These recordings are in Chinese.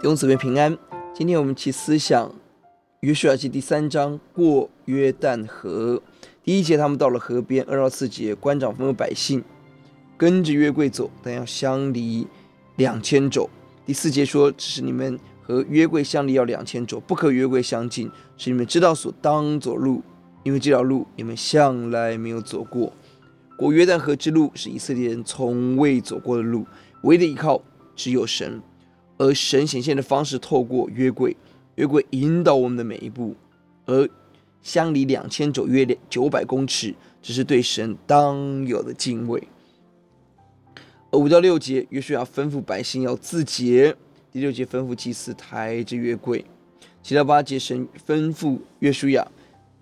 弟兄姊妹平安。今天我们一起思想约书亚记第三章过约旦河。第一节，他们到了河边；二到四节，官长吩咐百姓跟着约柜走，但要相离两千肘。第四节说：“只是你们和约柜相离要两千肘，不可约柜相近，使你们知道所当走路，因为这条路你们向来没有走过。过约旦河之路是以色列人从未走过的路，唯一的依靠只有神。”而神显现的方式，透过约柜，约柜引导我们的每一步。而相离两千肘，约九百公尺，这是对神当有的敬畏。而五到六节，约书亚吩咐百姓要自洁；第六节吩咐祭司抬着约柜；七到八节，神吩咐约书亚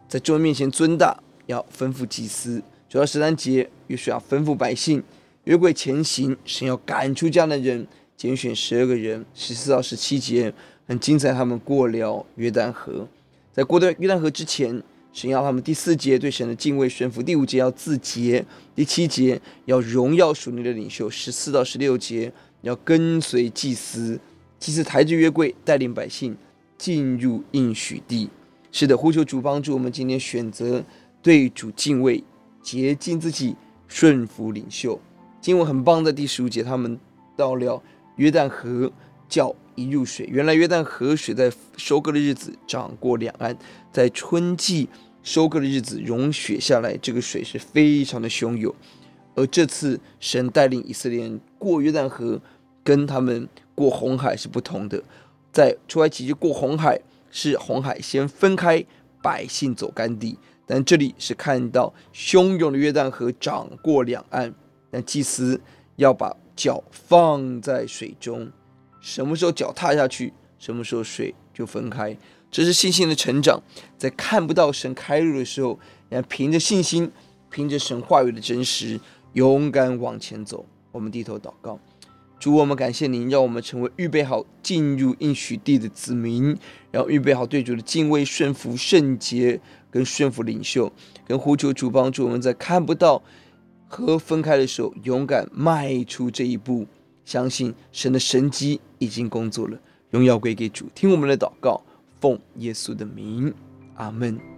在众人面前尊大，要吩咐祭司；九到十三节，约书亚吩咐百姓约柜前行，神要赶出迦南人。拣选十二个人，十四到十七节很精彩。他们过了约旦河，在过了约旦河之前，神要他们第四节对神的敬畏顺服，第五节要自洁，第七节要荣耀属灵的领袖，十四到十六节要跟随祭司，祭司抬着约柜带领百姓进入应许地。是的，呼求主帮助我们今天选择对主敬畏，洁净自己，顺服领袖。经文很棒的第十五节，他们到了。约旦河叫一入水，原来约旦河水在收割的日子涨过两岸，在春季收割的日子融雪下来，这个水是非常的汹涌。而这次神带领以色列人过约旦河，跟他们过红海是不同的。在出埃及记过红海是红海先分开，百姓走干地，但这里是看到汹涌的约旦河涨过两岸，但祭司要把。脚放在水中，什么时候脚踏下去，什么时候水就分开。这是信心的成长，在看不到神开路的时候，要凭着信心，凭着神话语的真实，勇敢往前走。我们低头祷告，主，我们感谢您，让我们成为预备好进入应许地的子民，然后预备好对主的敬畏、顺服、圣洁跟顺服领袖，跟呼求主帮助我们在看不到。和分开的时候，勇敢迈出这一步，相信神的神机已经工作了。荣耀归给主，听我们的祷告，奉耶稣的名，阿门。